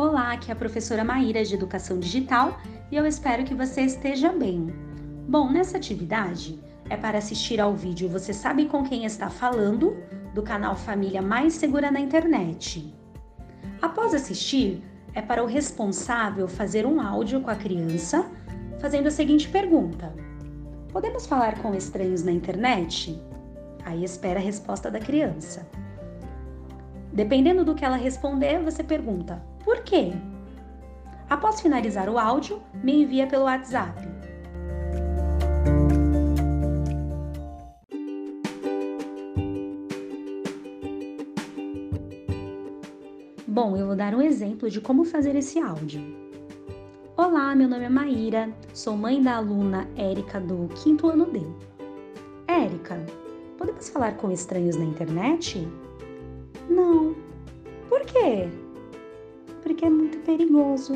Olá, aqui é a professora Maíra de Educação Digital e eu espero que você esteja bem. Bom, nessa atividade é para assistir ao vídeo Você Sabe Com Quem Está Falando, do canal Família Mais Segura na Internet. Após assistir, é para o responsável fazer um áudio com a criança fazendo a seguinte pergunta: Podemos falar com estranhos na internet? Aí espera a resposta da criança. Dependendo do que ela responder, você pergunta: por quê? Após finalizar o áudio, me envia pelo WhatsApp. Bom, eu vou dar um exemplo de como fazer esse áudio. Olá, meu nome é Maíra, sou mãe da aluna Érica do quinto ano D. Érica, podemos falar com estranhos na internet? Não. Por quê? Porque é muito perigoso.